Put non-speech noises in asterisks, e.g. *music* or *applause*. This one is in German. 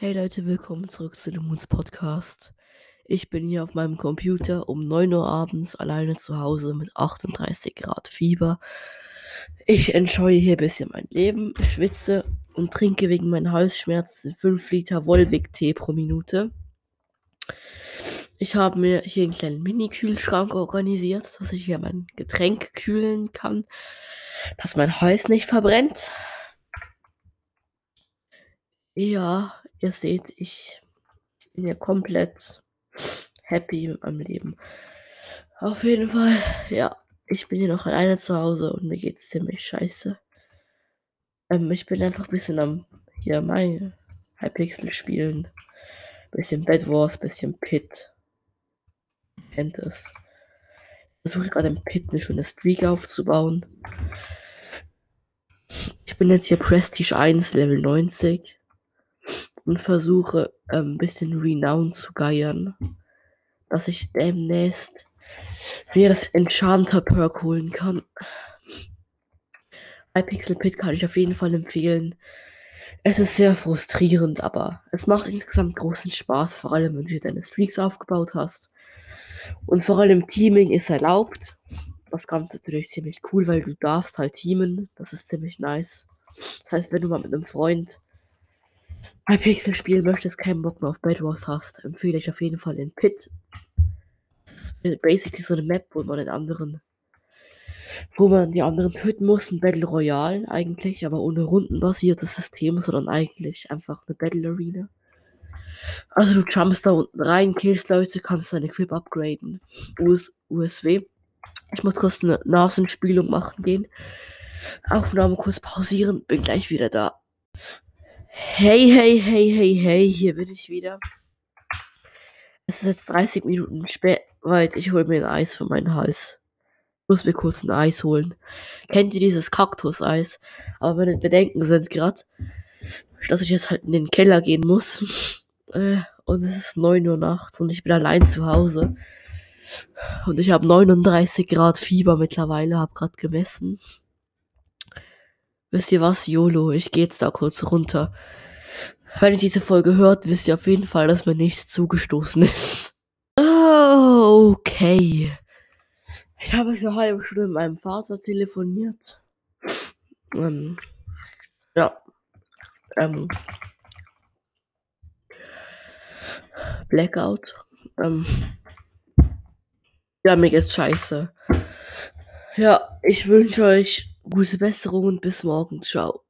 Hey Leute, willkommen zurück zu dem Moons Podcast. Ich bin hier auf meinem Computer um 9 Uhr abends alleine zu Hause mit 38 Grad Fieber. Ich enjoye hier ein bisschen mein Leben, schwitze und trinke wegen meinen Halsschmerzen 5 Liter Wolwig-Tee pro Minute. Ich habe mir hier einen kleinen Mini-Kühlschrank organisiert, dass ich hier mein Getränk kühlen kann, dass mein Hals nicht verbrennt. Ja, ihr seht, ich bin ja komplett happy meinem Leben. Auf jeden Fall, ja, ich bin hier noch alleine zu Hause und mir geht's ziemlich scheiße. Ähm, ich bin einfach ein bisschen am hier mein Hypixel spielen. Bisschen Bed Wars, bisschen Pit. Kennt es. Ich versuche gerade im Pit eine schöne Streak aufzubauen. Ich bin jetzt hier Prestige 1, Level 90 und versuche ähm, ein bisschen Renown zu geiern, dass ich demnächst mir das Enchanter Perk holen kann. iPixel Pit kann ich auf jeden Fall empfehlen. Es ist sehr frustrierend, aber es macht insgesamt großen Spaß, vor allem wenn du deine Streaks aufgebaut hast. Und vor allem Teaming ist erlaubt. Das Ganze ist natürlich ziemlich cool, weil du darfst halt teamen. Das ist ziemlich nice. Das heißt, wenn du mal mit einem Freund bei Pixel spielen möchtest, keinen Bock mehr auf Bad Wars hast, empfehle ich auf jeden Fall den Pit. Das ist basically so eine Map, wo man den anderen, wo man die anderen töten muss, ein Battle Royale eigentlich, aber ohne rundenbasiertes System, sondern eigentlich einfach eine Battle Arena. Also du jumpst da unten rein, killst Leute, kannst deine Equip upgraden. US USW. Ich muss kurz eine Nasenspielung machen gehen. Aufnahme kurz pausieren, bin gleich wieder da. Hey, hey, hey, hey, hey, hier bin ich wieder. Es ist jetzt 30 Minuten spät, weil ich hole mir ein Eis für meinen Hals. Ich muss mir kurz ein Eis holen. Kennt ihr dieses Kaktuseis? Aber meine Bedenken sind gerade, dass ich jetzt halt in den Keller gehen muss. *laughs* Äh, und es ist 9 Uhr nachts und ich bin allein zu Hause. Und ich habe 39 Grad Fieber mittlerweile, habe gerade gemessen. Wisst ihr was, YOLO, ich gehe jetzt da kurz runter. Wenn ihr diese Folge hört, wisst ihr auf jeden Fall, dass mir nichts zugestoßen ist. Oh, *laughs* okay. Ich habe es eine halbe Stunde mit meinem Vater telefoniert. Ähm, ja. Ähm, Blackout. Ähm, ja, mir geht's scheiße. Ja, ich wünsche euch gute Besserung und bis morgen. Ciao.